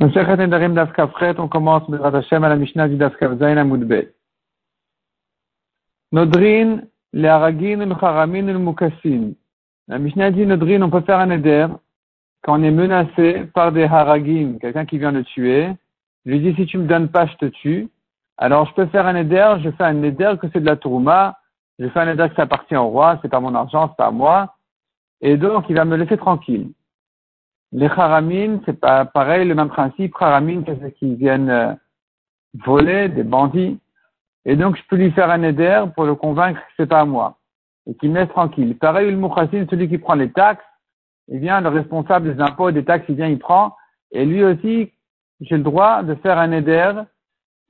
on commence à la Mishnah du. Nodrin, le Haragin, le Haramin, le Mukassin. La Mishnah dit Nodrin, on peut faire un éder quand on est menacé par des Haragim, quelqu'un qui vient le tuer. Je lui dis si tu me donnes pas, je te tue. Alors je peux faire un éder, je fais un éder que c'est de la tourma, je fais un éder que ça appartient au roi, c'est pas mon argent, c'est pas moi. Et donc il va me laisser tranquille. Les haramines, c'est pas pareil, le même principe. Haramines, c'est ceux qui viennent euh, voler, des bandits. Et donc, je peux lui faire un éder pour le convaincre que c'est pas à moi. Et qu'il me laisse tranquille. Pareil, le mouchassin, celui qui prend les taxes, eh bien, le responsable des impôts et des taxes, il vient, il prend. Et lui aussi, j'ai le droit de faire un éder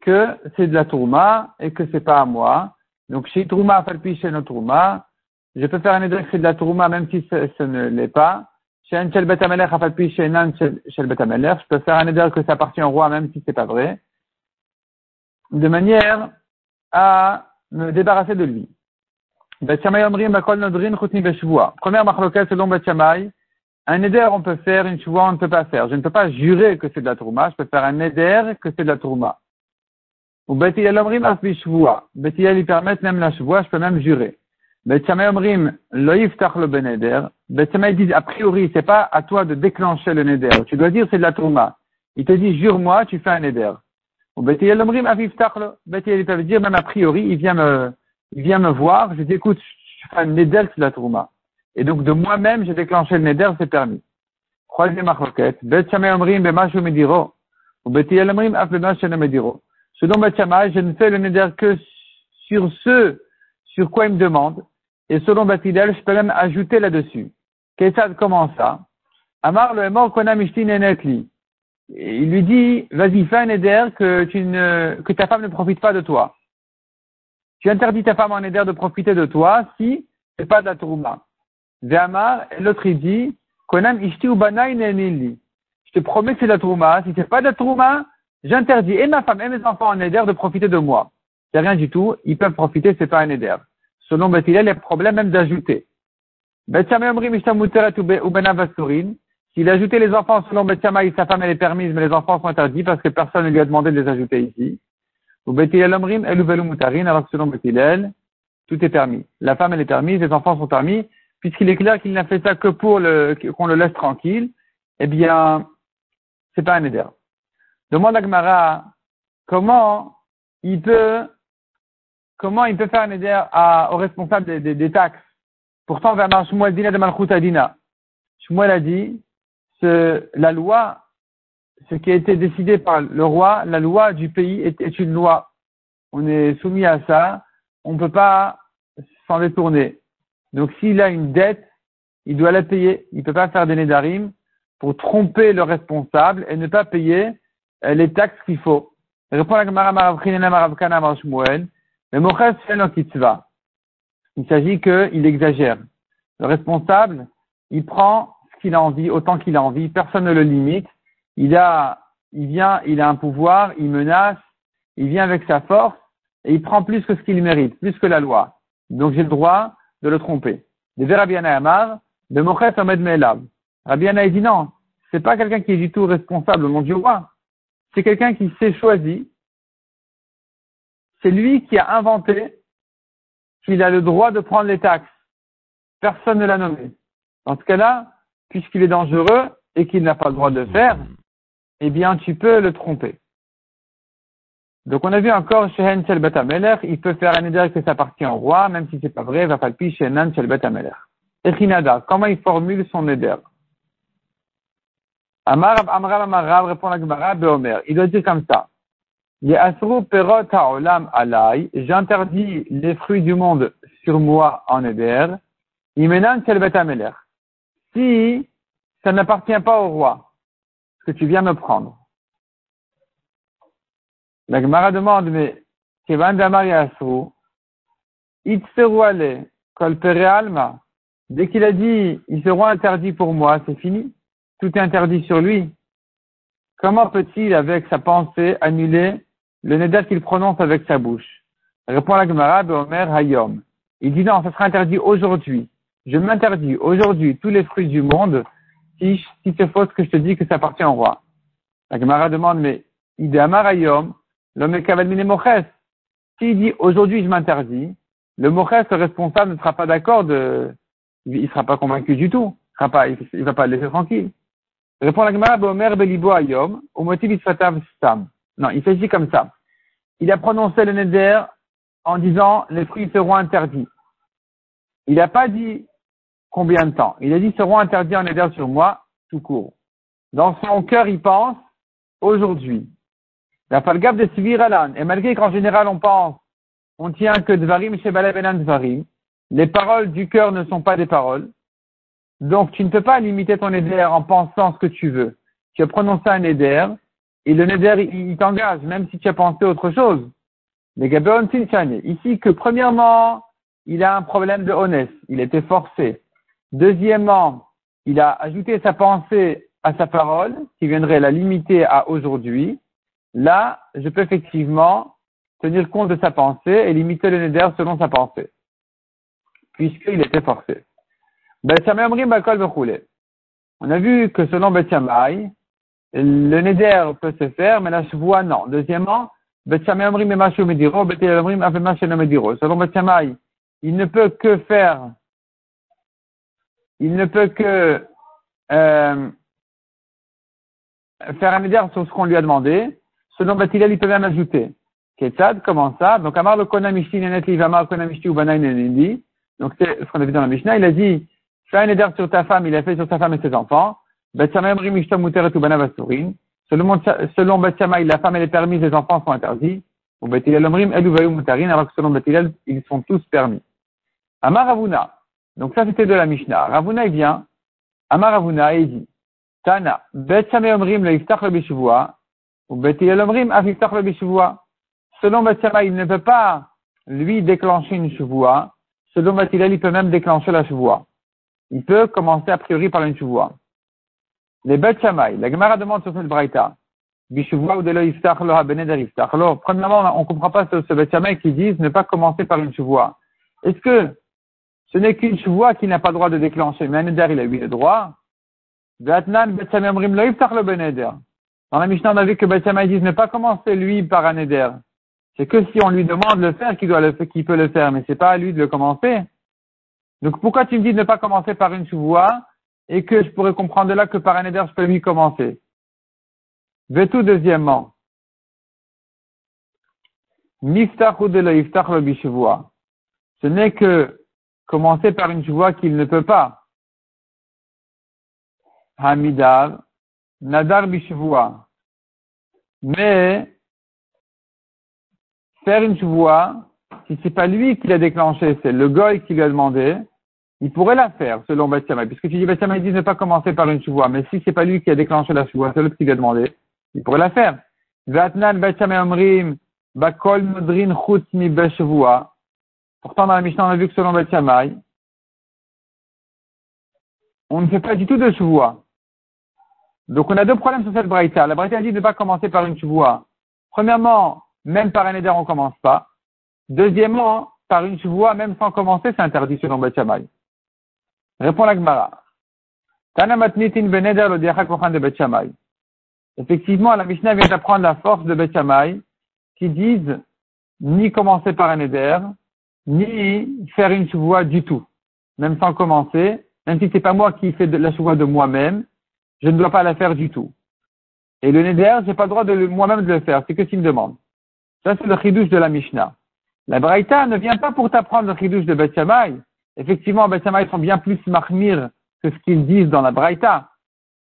que c'est de la tourma et que c'est pas à moi. Donc, chez tourma, falpi chez notre tourma, je peux faire un éder que c'est de la tourma même si ce ne l'est pas. Je peux faire un éder que ça appartient au roi même si c'est pas vrai. De manière à me débarrasser de lui. Première marloquette selon Betchamay, un éder on peut faire, une choua on ne peut pas faire. Je ne peux pas jurer que c'est de la tourma, je peux faire un éder que c'est de la tourma. Ou Betiyel Omrim lui permettre même la choua, je peux même jurer. Omrim, le. Betchamay dit, a priori, c'est pas à toi de déclencher le neder. Tu dois dire c'est de la tourma. Il te dit, jure-moi, tu fais un neder. Ou Betiyel Omrim. Betiyel, il peut dire, même a priori, il vient me, il vient me voir, je dis, écoute, je fais un neder, c'est de la tourma. Et donc, de moi-même, j'ai déclenché le neder, c'est permis. Troisième marloquette. Betchamay Omrim bemashu mediro. Ou Betiyel Omrim af bemashu mediro. Selon Betchamay, je ne fais le neder que sur ce sur quoi il me demande. Et selon Batilel, je peux même ajouter là-dessus. Qu'est-ce comment ça Amar le mort netli. Il lui dit, vas-y, fais un éder que, ta femme ne profite pas de toi. Tu interdis ta femme en éder de profiter de toi si c'est pas de la tourma. Amar, l'autre il dit, konam ishti Je te promets que c'est de la tourma. Si c'est pas de la j'interdis et ma femme et mes enfants en éder de profiter de moi. C'est rien du tout. Ils peuvent profiter, c'est pas un éder. Selon Bethilel, il y a problème même d'ajouter. Ben S'il a ajouté les enfants selon Bethshamay, sa femme elle est permise, mais les enfants sont interdits parce que personne ne lui a demandé de les ajouter ici. Ou Omrim, Mutarin, alors que selon Bethilel, tout est permis. La femme elle est permise, les enfants sont permis, puisqu'il est clair qu'il n'a fait ça que pour qu'on le laisse tranquille, eh bien, c'est pas un éder. Demande à Gmara, comment il peut comment il peut faire un éder à, au responsable des, des, des taxes? Pourtant, vers Shmuel Dina de Malchut Adina. A dit, ce, la loi, ce qui a été décidé par le roi, la loi du pays est, est une loi. On est soumis à ça, on ne peut pas s'en détourner. Donc s'il a une dette, il doit la payer. Il ne peut pas faire des nédarim pour tromper le responsable et ne pas payer euh, les taxes qu'il faut. Répond la Gemara Fait va. Il s'agit qu'il exagère. Le responsable, il prend ce qu'il a envie, autant qu'il a envie, personne ne le limite. Il a, il vient, il a un pouvoir, il menace, il vient avec sa force, et il prend plus que ce qu'il mérite, plus que la loi. Donc j'ai le droit de le tromper. De Rabiana Amar, de Moches Ahmed Me'elav. Rabiana dit non, c'est pas quelqu'un qui est du tout responsable, mon Dieu roi. C'est quelqu'un qui s'est choisi, c'est lui qui a inventé qu'il a le droit de prendre les taxes. Personne ne l'a nommé. Dans ce cas-là, puisqu'il est dangereux et qu'il n'a pas le droit de le faire, eh bien, tu peux le tromper. Donc, on a vu encore chez Henshel Betameler, il peut faire un éder que ça appartient au roi, même si c'est pas vrai, va pas le chez Henshel Betameler. Echinada, comment il formule son éder? Amar, Amar, Amar, répond la Gemara, Beomer. Il doit dire comme ça. J'interdis les fruits du monde sur moi en Eder. Imenan Si ça n'appartient pas au roi, que tu viens me prendre. La Gemara demande, mais Kevan Damar Alma. Dès qu'il a dit, ils seront interdits pour moi, c'est fini. Tout est interdit sur lui. Comment peut-il, avec sa pensée, annuler le neder qu'il prononce avec sa bouche. Répond la Gemara, Omer Hayom. Il dit non, ça sera interdit aujourd'hui. Je m'interdis aujourd'hui tous les fruits du monde si, si c'est faux ce que je te dis que ça appartient au roi. La Gemara demande, mais Idamar Ayom, l'homme Kavalmine Moches. S'il dit aujourd'hui je m'interdis, le Moches, le responsable, ne sera pas d'accord de, il ne sera pas convaincu du tout. Il ne pas, va pas le laisser tranquille. Répond la Gemara, Omer Belibo Ayom, au motif Stam. Non, il s'agit comme ça. Il a prononcé le neder en disant les fruits seront interdits. Il n'a pas dit combien de temps. Il a dit seront interdits en neder sur moi, tout court. Dans son cœur, il pense aujourd'hui. La falgab de Sviralan. Et malgré qu'en général on pense, on tient que Dvarim chez Benan Dvarim, les paroles du cœur ne sont pas des paroles. Donc tu ne peux pas limiter ton éder en pensant ce que tu veux. Tu as prononcé un éder, et le neder, il, t'engage, même si tu as pensé autre chose. Les Gabeon Ici, que premièrement, il a un problème de honnête. Il était forcé. Deuxièmement, il a ajouté sa pensée à sa parole, qui viendrait la limiter à aujourd'hui. Là, je peux effectivement tenir compte de sa pensée et limiter le neder selon sa pensée. Puisqu'il était forcé. On a vu que selon Betchamay, le neder peut se faire, mais la chevoie non. Deuxièmement, Selon Betchamay, il ne peut que faire, il ne peut que euh, faire un neder sur ce qu'on lui a demandé. Selon Batilel, il peut même ajouter. Ketad, comment ça? Donc, Amar le Konamishti Nenet Livamar Konamishti Ubanaï Nenindi. Donc, c'est ce qu'on a vu dans la Mishnah. Il a dit, fais un neder sur ta femme, il a fait sur ta femme et ses enfants. Selon, selon Bethshamay, la femme elle est permise, les enfants sont interdits. Ou Bethilel Omrim, Eluvayu Mutarin, alors que selon Bethilel, ils sont tous permis. Amar Ravuna. Donc ça c'était de la Mishnah. Ravuna il vient. Amar Ravuna il dit. Tana. Bethshamay Omrim le Iftach le Bishuvua. Ou Bethilel Omrim af Iftach le Bishuvua. Selon Bethshamay, il ne peut pas lui déclencher une chevoie. Selon Bethilel, il peut même déclencher la chevoie. Il peut commencer a priori par une chevoie. Les Beth la Gemara demande sur cette braïta. Bishuvua ou Delo Iftach lo Beneder Iftach. Alors, premièrement, on comprend pas ce, ce qui disent ne pas commencer par une chevoie. Est-ce que ce n'est qu'une chevoie qui n'a pas le droit de déclencher, mais un Neder, il a eu le droit. Dans la Mishnah, on a vu que Beth disent ne pas commencer lui par un Neder. C'est que si on lui demande de le faire qu'il doit le qu'il peut le faire, mais c'est pas à lui de le commencer. Donc pourquoi tu me dis de ne pas commencer par une chevoie et que je pourrais comprendre de là que par un éder, je peux lui commencer. tout deuxièmement. Ce n'est que commencer par une chevoie qu'il ne peut pas. Hamidar, Nadar bishvoa. Mais, faire une chevoie, si c'est pas lui qui l'a déclenché, c'est le goy qui lui a demandé, il pourrait la faire, selon Bethshamay. Puisque tu dis Bethshamay dit ne pas commencer par une chevoie. Mais si c'est pas lui qui a déclenché la chevoie, c'est l'autre qui lui a demandé, il pourrait la faire. Vatnan Bethshamay Omrim, Bakol Modrin Chutz Mi Pourtant, dans la Mishnah, on a vu que selon Bethshamay, on ne fait pas du tout de chevoie. Donc, on a deux problèmes sur cette braïta. La braïta dit de ne pas commencer par une chevoie. Premièrement, même par un éder, on commence pas. Deuxièmement, par une chevoie, même sans commencer, c'est interdit selon Bethshamay. Répond la Gemara. de Effectivement, la Mishnah vient d'apprendre la force de Bet qui disent ni commencer par un éder, ni faire une chevoie du tout. Même sans commencer, même si c'est pas moi qui fais de la chevoie de moi-même, je ne dois pas la faire du tout. Et le neder, j'ai pas le droit de moi-même de le faire, c'est que s'il me demande. Ça, c'est le chidouche de la Mishnah. La Braïta ne vient pas pour t'apprendre le chidouche de Bet Effectivement, Bet sont bien plus mahmir que ce qu'ils disent dans la Braïta,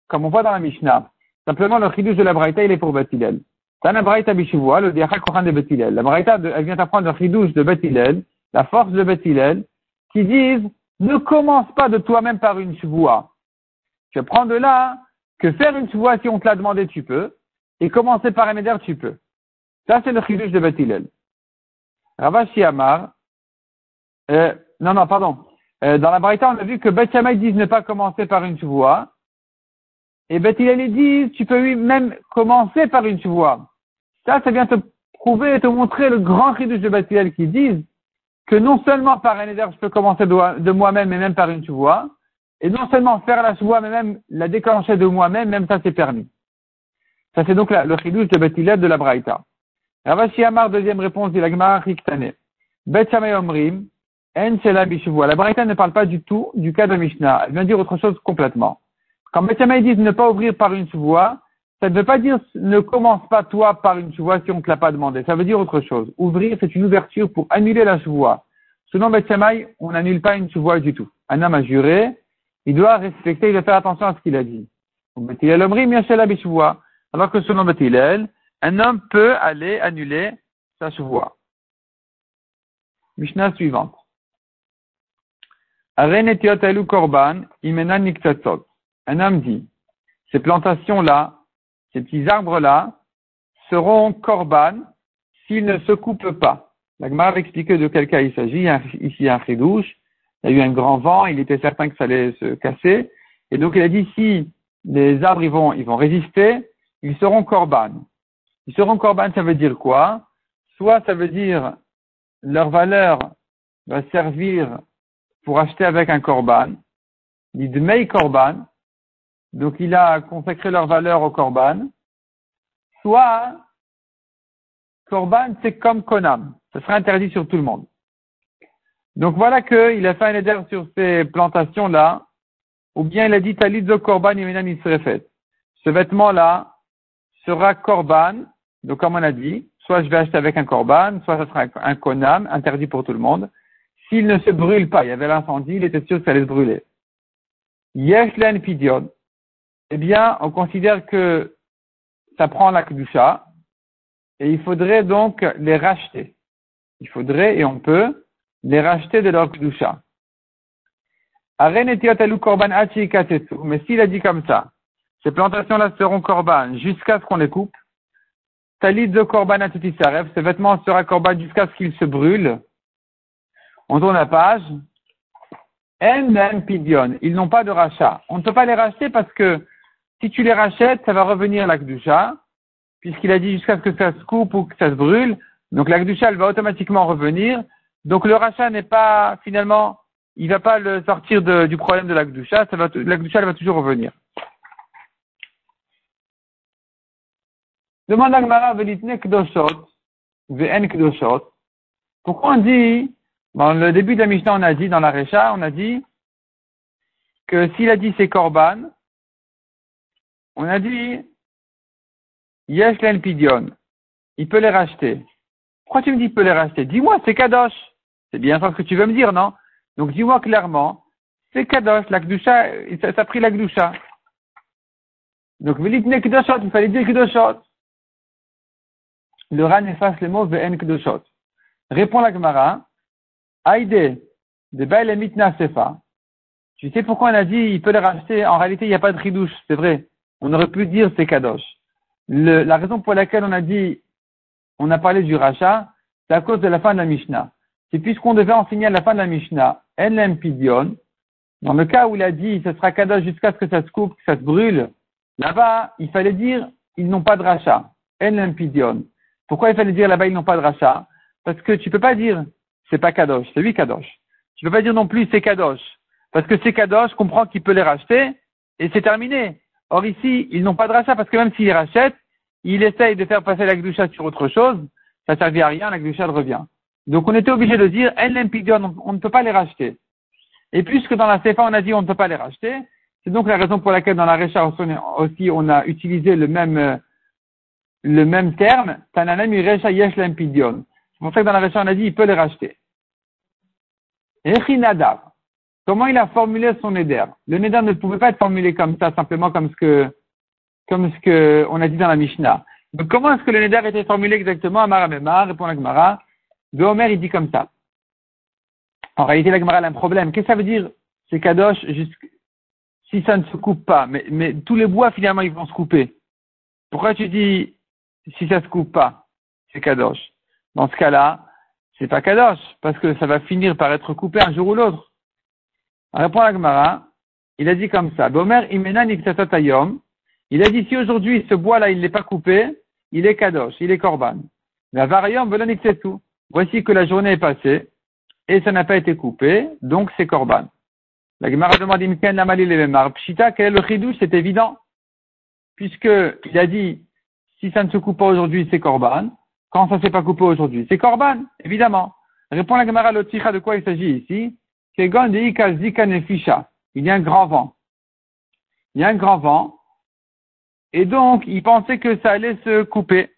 comme on voit dans la Mishnah. Simplement, le chidouche de la Braïta, il est pour Batilel. Tana Braïta Bishivua, le Diachak Kochan de Batilel. La Braïta, elle vient t'apprendre le chidouche de Batilel, la force de Batilel, qui disent, ne commence pas de toi-même par une chevoie. Tu prends de là que faire une chevoie, si on te l'a demandé, tu peux, et commencer par un éder, tu peux. Ça, c'est le chidouche de Batilel. Ravashi Amar, euh, non, non, pardon. Euh, dans la Braïta, on a vu que Beth disent ne pas commencer par une chevoie. Et Beth Hillel dit, tu peux même commencer par une chevoie. Ça, ça vient te prouver et te montrer le grand chidouche de Beth qui disent que non seulement par un éder, je peux commencer de, moi-même, mais même par une chevoie. Et non seulement faire la chevoie, mais même la déclencher de moi-même, même ça c'est permis. Ça, c'est donc la, le chidouche de Bethilel de la Braïta. Ravashi Amar, deuxième réponse de l'Agmara Riktane. Bet Omrim, En La Braïta ne parle pas du tout du cas de Mishnah. Elle vient dire autre chose complètement. Quand Bet dit ne pas ouvrir par une voie, ça ne veut pas dire ne commence pas toi par une voie si on ne te l'a pas demandé. Ça veut dire autre chose. Ouvrir, c'est une ouverture pour annuler la chevoie. Selon Bet on n'annule pas une chevoie du tout. Un homme a juré, il doit respecter, il doit faire attention à ce qu'il a dit. Alors que selon Bethilel, un homme peut aller annuler sa chevoie. Mishnah suivante. Korban, Un homme dit, ces plantations-là, ces petits arbres-là, seront korban s'ils ne se coupent pas. La Gemara va expliquer de quel cas il s'agit. Ici, un fridouche. Il y a eu un grand vent. Il était certain que ça allait se casser. Et donc, il a dit, si les arbres, ils vont, ils vont résister, ils seront korban. Ils seront korban, ça veut dire quoi? Soit ça veut dire leur valeur va servir pour acheter avec un korban. L'idmei korban. Donc il a consacré leur valeur au korban. Soit korban, c'est comme konam. Ça sera interdit sur tout le monde. Donc voilà qu'il a fait un éder sur ces plantations-là, ou bien il a dit talit de korban fait. Ce vêtement-là sera korban, donc comme on a dit, soit je vais acheter avec un korban, soit ce sera un konam, interdit pour tout le monde. S'il ne se brûle pas, il y avait l'incendie, il était sûr que ça allait se brûler. Yeshlen pidion. Eh bien, on considère que ça prend la kedusha, et il faudrait donc les racheter. Il faudrait, et on peut, les racheter de leur kedusha. Mais s'il a dit comme ça, ces plantations-là seront korban jusqu'à ce qu'on les coupe, talit de korban ce vêtement sera korban jusqu'à ce qu'il se brûle, on tourne la page. Ils n'ont pas de rachat. On ne peut pas les racheter parce que si tu les rachètes, ça va revenir à l'akdusha, puisqu'il a dit jusqu'à ce que ça se coupe ou que ça se brûle. Donc l'akdusha, elle va automatiquement revenir. Donc le rachat n'est pas, finalement, il va pas le sortir du problème de l'akdusha. L'akdusha, elle va toujours revenir. Demande à Gmara, Pourquoi on dit dans le début de la Mishnah, on a dit, dans la Récha, on a dit que s'il a dit c'est Korban, on a dit Yesh pidion. Il peut les racheter. Pourquoi tu me dis il peut les racheter? Dis-moi, c'est Kadosh. C'est bien ça ce que tu veux me dire, non? Donc dis-moi clairement, c'est Kadosh, la Kdusha, ça, a pris la Kdusha. Donc, il fallait dire Kedoshot. Le Ran efface les mots Ve'en Kedoshot. Répond la Gemara, Aïdé, de Baal Mitna Sefa. Tu sais pourquoi on a dit il peut les racheter? En réalité, il n'y a pas de ridouche, c'est vrai. On aurait pu dire c'est Kadosh. la raison pour laquelle on a dit, on a parlé du rachat, c'est à cause de la fin de la Mishnah. C'est puisqu'on devait enseigner à la fin de la Mishnah, En Pidion, dans le cas où il a dit ce sera Kadosh jusqu'à ce que ça se coupe, que ça se brûle, là-bas, il fallait dire ils n'ont pas de rachat. En Pidion. Pourquoi il fallait dire là-bas ils n'ont pas de rachat? Parce que tu peux pas dire c'est pas Kadosh, c'est lui Kadosh. Tu peux pas dire non plus c'est Kadosh. Parce que c'est Kadosh, comprend qu'il peut les racheter, et c'est terminé. Or ici, ils n'ont pas de rachat, parce que même s'ils rachètent, il essaye de faire passer la Gdusha sur autre chose, ça ne servit à rien, la Gdusha revient. Donc on était obligé de dire, on ne peut pas les racheter. Et puisque dans la CFA on a dit on ne peut pas les racheter, c'est donc la raison pour laquelle dans la Récha aussi on a utilisé le même, le même terme, Tananam Recha Yesh Lempidion. C'est pour que dans la version, on a dit, il peut les racheter. Echinadav. Comment il a formulé son éder Le Neder ne pouvait pas être formulé comme ça, simplement comme ce que, comme ce que on a dit dans la Mishnah. Donc, comment est-ce que le Neder était formulé exactement? Amara Mema, répond la Gemara. De Homer, il dit comme ça. En réalité, la Gemara a un problème. Qu'est-ce que ça veut dire C'est Kadosh si ça ne se coupe pas? Mais, mais tous les bois, finalement, ils vont se couper. Pourquoi tu dis si ça se coupe pas C'est Kadosh? Dans ce cas-là, c'est pas Kadosh, parce que ça va finir par être coupé un jour ou l'autre. Répond la Gemara, il a dit comme ça, Bomer imena il a dit si aujourd'hui ce bois-là il n'est pas coupé, il est Kadosh, il est Korban. La variante tout. Voici que la journée est passée, et ça n'a pas été coupé, donc c'est Korban. La Gemara demande Imken la Pshita, quel est le chidouche? C'est évident. Puisque il a dit si ça ne se coupe pas aujourd'hui, c'est korban. Quand ça ne s'est pas coupé aujourd'hui, c'est korban, évidemment. Répond la Gemara Loticha de quoi il s'agit ici? Il y a un grand vent. Il y a un grand vent. Et donc, il pensait que ça allait se couper.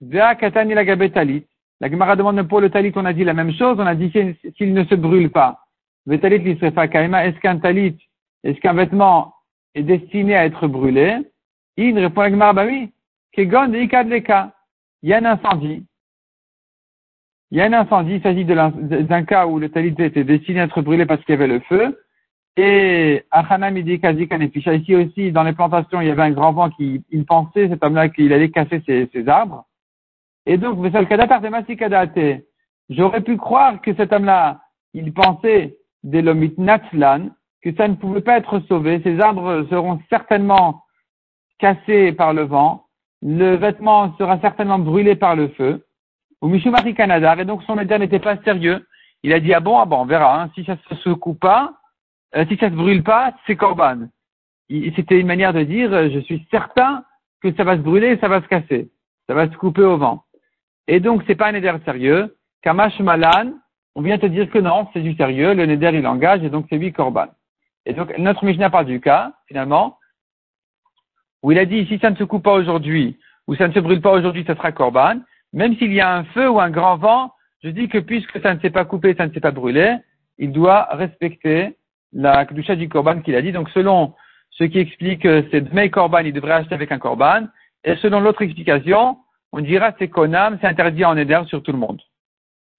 La Gemara demande pour le talit, on a dit la même chose. On a dit s'il ne se brûle pas. Est-ce qu'un talit, est-ce qu'un vêtement est destiné à être brûlé? Il répond la Gemara, bah oui. Il y a un incendie. Il y a un incendie, il s'agit d'un cas où le talit était destiné à être brûlé parce qu'il y avait le feu. Et Achanam dit ici aussi, dans les plantations, il y avait un grand vent qui, il pensait, cet homme-là, qu'il allait casser ses, arbres. Et donc, j'aurais pu croire que cet homme-là, il pensait des lomit natslan, que ça ne pouvait pas être sauvé, ces arbres seront certainement cassés par le vent, le vêtement sera certainement brûlé par le feu ou Mishumari Canada, et donc son média n'était pas sérieux. Il a dit, ah bon, ah bon, on verra, hein. si ça se coupe pas, euh, si ça se brûle pas, c'est Corban. C'était une manière de dire, euh, je suis certain que ça va se brûler ça va se casser. Ça va se couper au vent. Et donc, c'est pas un neder sérieux. Kamash Malan, on vient te dire que non, c'est du sérieux, le neder il engage, et donc c'est lui Corban. Et donc, notre Mishnah parle du cas, finalement, où il a dit, si ça ne se coupe pas aujourd'hui, ou ça ne se brûle pas aujourd'hui, ça sera Corban même s'il y a un feu ou un grand vent, je dis que puisque ça ne s'est pas coupé, ça ne s'est pas brûlé, il doit respecter la Kedusha du Korban qu'il a dit. Donc selon ce qui explique que c'est Dmei Korban, il devrait acheter avec un Korban. Et selon l'autre explication, on dira c'est Konam, c'est interdit en Eder sur tout le monde.